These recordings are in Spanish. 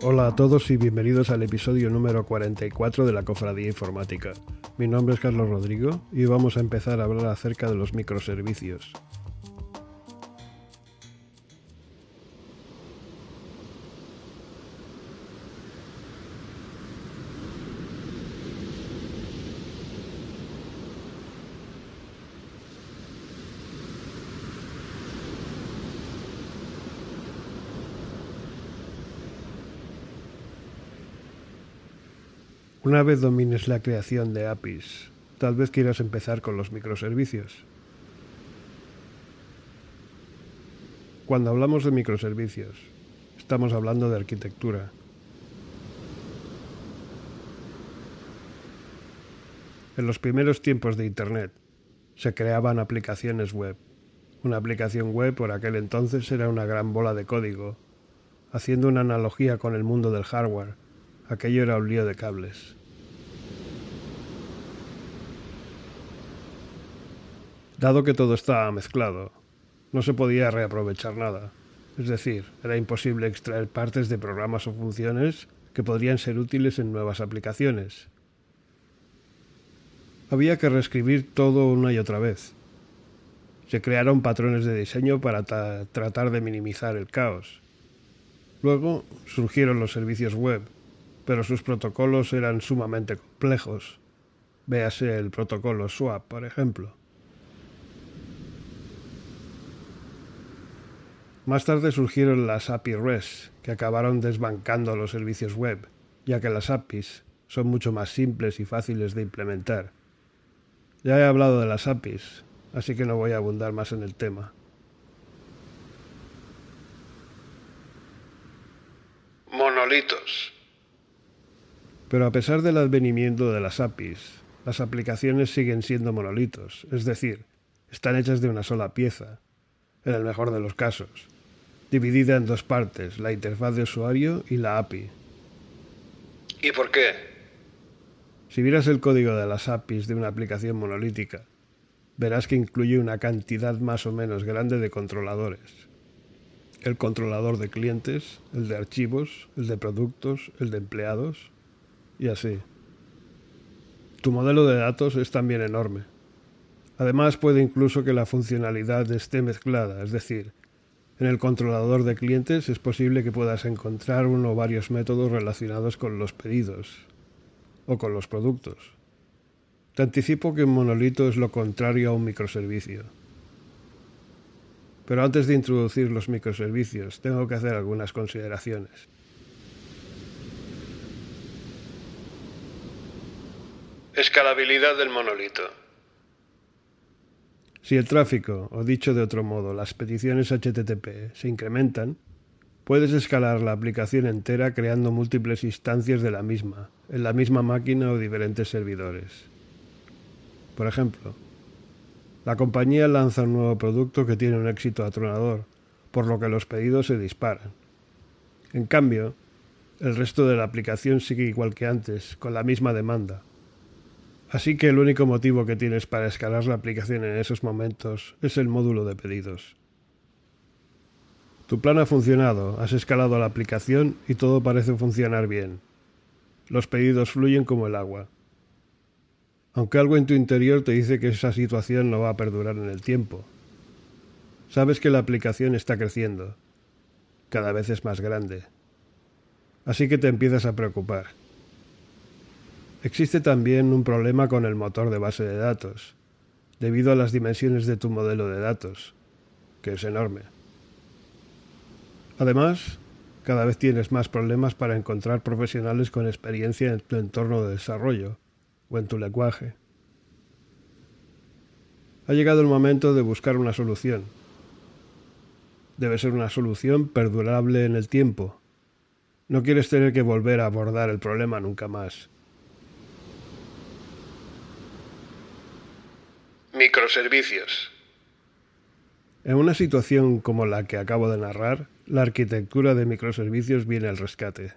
Hola a todos y bienvenidos al episodio número 44 de la Cofradía Informática. Mi nombre es Carlos Rodrigo y vamos a empezar a hablar acerca de los microservicios. Una vez domines la creación de APIs, tal vez quieras empezar con los microservicios. Cuando hablamos de microservicios, estamos hablando de arquitectura. En los primeros tiempos de Internet se creaban aplicaciones web. Una aplicación web por aquel entonces era una gran bola de código. Haciendo una analogía con el mundo del hardware, aquello era un lío de cables. Dado que todo estaba mezclado, no se podía reaprovechar nada. Es decir, era imposible extraer partes de programas o funciones que podrían ser útiles en nuevas aplicaciones. Había que reescribir todo una y otra vez. Se crearon patrones de diseño para tratar de minimizar el caos. Luego surgieron los servicios web, pero sus protocolos eran sumamente complejos. Véase el protocolo SWAP, por ejemplo. Más tarde surgieron las API REST, que acabaron desbancando los servicios web, ya que las APIs son mucho más simples y fáciles de implementar. Ya he hablado de las APIs, así que no voy a abundar más en el tema. Monolitos. Pero a pesar del advenimiento de las APIs, las aplicaciones siguen siendo monolitos, es decir, están hechas de una sola pieza, en el mejor de los casos dividida en dos partes, la interfaz de usuario y la API. ¿Y por qué? Si vieras el código de las APIs de una aplicación monolítica, verás que incluye una cantidad más o menos grande de controladores. El controlador de clientes, el de archivos, el de productos, el de empleados, y así. Tu modelo de datos es también enorme. Además puede incluso que la funcionalidad esté mezclada, es decir, en el controlador de clientes es posible que puedas encontrar uno o varios métodos relacionados con los pedidos o con los productos. Te anticipo que un monolito es lo contrario a un microservicio. Pero antes de introducir los microservicios, tengo que hacer algunas consideraciones. Escalabilidad del monolito. Si el tráfico, o dicho de otro modo, las peticiones HTTP se incrementan, puedes escalar la aplicación entera creando múltiples instancias de la misma, en la misma máquina o diferentes servidores. Por ejemplo, la compañía lanza un nuevo producto que tiene un éxito atronador, por lo que los pedidos se disparan. En cambio, el resto de la aplicación sigue igual que antes, con la misma demanda, Así que el único motivo que tienes para escalar la aplicación en esos momentos es el módulo de pedidos. Tu plan ha funcionado, has escalado la aplicación y todo parece funcionar bien. Los pedidos fluyen como el agua. Aunque algo en tu interior te dice que esa situación no va a perdurar en el tiempo. Sabes que la aplicación está creciendo. Cada vez es más grande. Así que te empiezas a preocupar. Existe también un problema con el motor de base de datos, debido a las dimensiones de tu modelo de datos, que es enorme. Además, cada vez tienes más problemas para encontrar profesionales con experiencia en tu entorno de desarrollo o en tu lenguaje. Ha llegado el momento de buscar una solución. Debe ser una solución perdurable en el tiempo. No quieres tener que volver a abordar el problema nunca más. Microservicios. En una situación como la que acabo de narrar, la arquitectura de microservicios viene al rescate.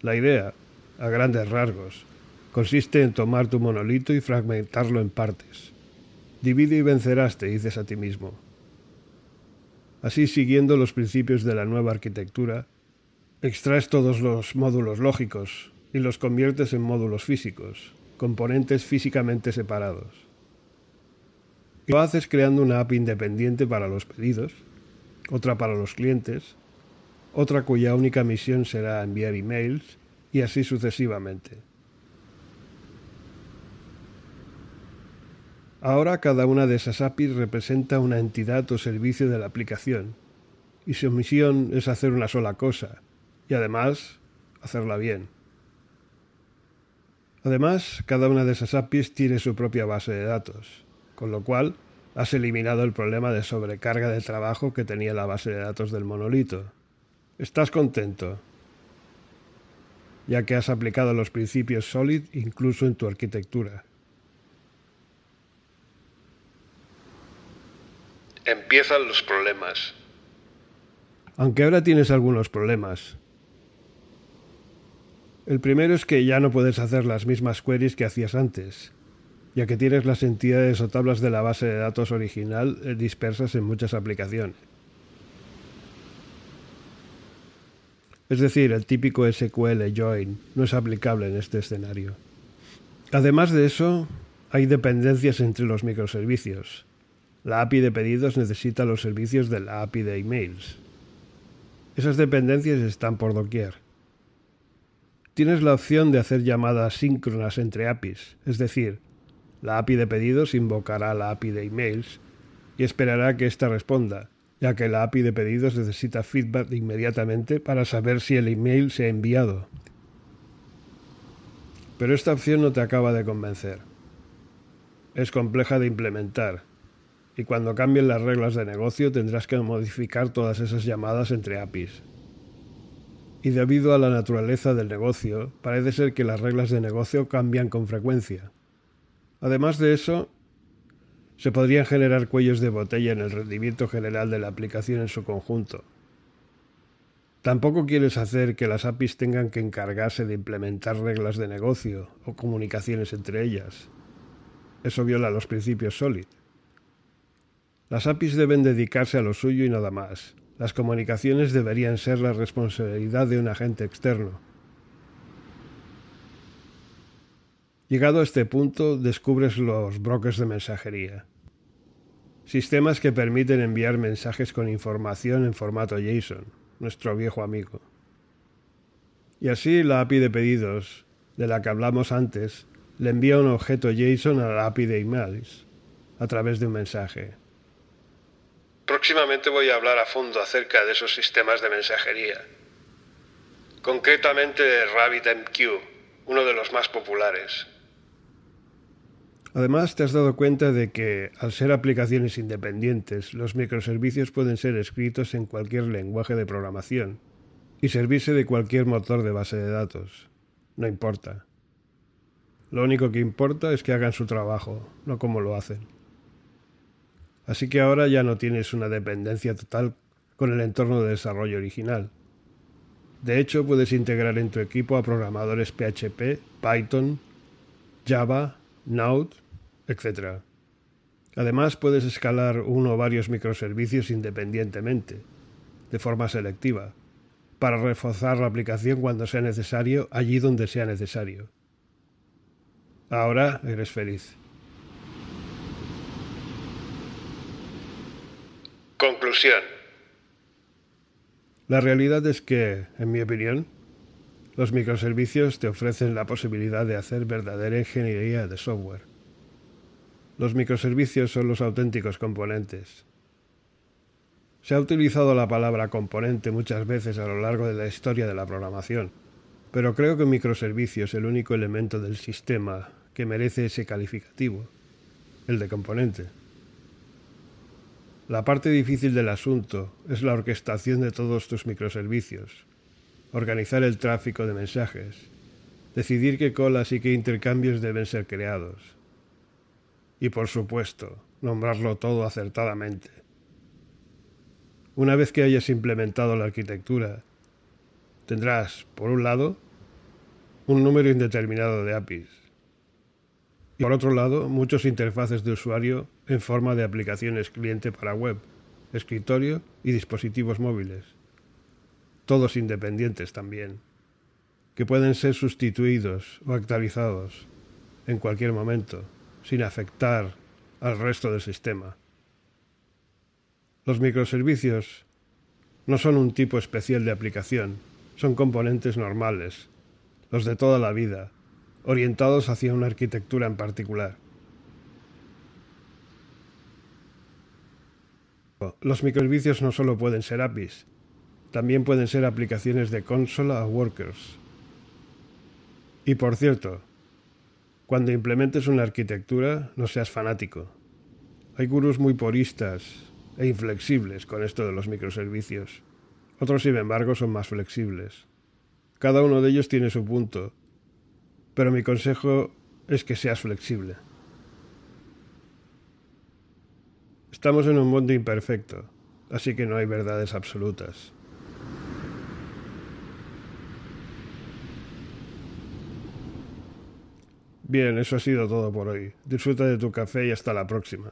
La idea, a grandes rasgos, consiste en tomar tu monolito y fragmentarlo en partes. Divide y vencerás, te dices a ti mismo. Así, siguiendo los principios de la nueva arquitectura, extraes todos los módulos lógicos y los conviertes en módulos físicos, componentes físicamente separados. Lo haces creando una app independiente para los pedidos, otra para los clientes, otra cuya única misión será enviar emails y así sucesivamente. Ahora cada una de esas APIs representa una entidad o servicio de la aplicación, y su misión es hacer una sola cosa, y además hacerla bien. Además, cada una de esas APIs tiene su propia base de datos, con lo cual has eliminado el problema de sobrecarga de trabajo que tenía la base de datos del monolito. Estás contento, ya que has aplicado los principios Solid incluso en tu arquitectura. Empiezan los problemas. Aunque ahora tienes algunos problemas. El primero es que ya no puedes hacer las mismas queries que hacías antes, ya que tienes las entidades o tablas de la base de datos original eh, dispersas en muchas aplicaciones. Es decir, el típico SQL join no es aplicable en este escenario. Además de eso, hay dependencias entre los microservicios, la API de pedidos necesita los servicios de la API de emails. Esas dependencias están por doquier. Tienes la opción de hacer llamadas síncronas entre APIs, es decir, la API de pedidos invocará la API de emails y esperará que ésta responda, ya que la API de pedidos necesita feedback inmediatamente para saber si el email se ha enviado. Pero esta opción no te acaba de convencer. Es compleja de implementar y cuando cambien las reglas de negocio tendrás que modificar todas esas llamadas entre APIs. Y debido a la naturaleza del negocio, parece ser que las reglas de negocio cambian con frecuencia. Además de eso, se podrían generar cuellos de botella en el rendimiento general de la aplicación en su conjunto. Tampoco quieres hacer que las APIs tengan que encargarse de implementar reglas de negocio o comunicaciones entre ellas. Eso viola los principios SOLID. Las APIs deben dedicarse a lo suyo y nada más. Las comunicaciones deberían ser la responsabilidad de un agente externo. Llegado a este punto, descubres los brokers de mensajería. Sistemas que permiten enviar mensajes con información en formato JSON, nuestro viejo amigo. Y así la API de pedidos, de la que hablamos antes, le envía un objeto JSON a la API de emails, a través de un mensaje. Próximamente voy a hablar a fondo acerca de esos sistemas de mensajería. Concretamente RabbitMQ, uno de los más populares. Además, te has dado cuenta de que, al ser aplicaciones independientes, los microservicios pueden ser escritos en cualquier lenguaje de programación y servirse de cualquier motor de base de datos. No importa. Lo único que importa es que hagan su trabajo, no como lo hacen. Así que ahora ya no tienes una dependencia total con el entorno de desarrollo original. De hecho, puedes integrar en tu equipo a programadores PHP, Python, Java, Node, etc. Además, puedes escalar uno o varios microservicios independientemente, de forma selectiva, para reforzar la aplicación cuando sea necesario, allí donde sea necesario. Ahora eres feliz. Conclusión. La realidad es que, en mi opinión, los microservicios te ofrecen la posibilidad de hacer verdadera ingeniería de software. Los microservicios son los auténticos componentes. Se ha utilizado la palabra componente muchas veces a lo largo de la historia de la programación, pero creo que microservicio es el único elemento del sistema que merece ese calificativo, el de componente. La parte difícil del asunto es la orquestación de todos tus microservicios, organizar el tráfico de mensajes, decidir qué colas y qué intercambios deben ser creados. Y por supuesto, nombrarlo todo acertadamente. Una vez que hayas implementado la arquitectura, tendrás, por un lado, un número indeterminado de APIs. Y por otro lado, muchos interfaces de usuario en forma de aplicaciones cliente para web, escritorio y dispositivos móviles. Todos independientes también, que pueden ser sustituidos o actualizados en cualquier momento, sin afectar al resto del sistema. Los microservicios no son un tipo especial de aplicación, son componentes normales, los de toda la vida, orientados hacia una arquitectura en particular. Los microservicios no solo pueden ser APIs, también pueden ser aplicaciones de consola o workers. Y por cierto, cuando implementes una arquitectura, no seas fanático. Hay gurús muy puristas e inflexibles con esto de los microservicios. Otros, sin embargo, son más flexibles. Cada uno de ellos tiene su punto, pero mi consejo es que seas flexible. Estamos en un mundo imperfecto, así que no hay verdades absolutas. Bien, eso ha sido todo por hoy. Disfruta de tu café y hasta la próxima.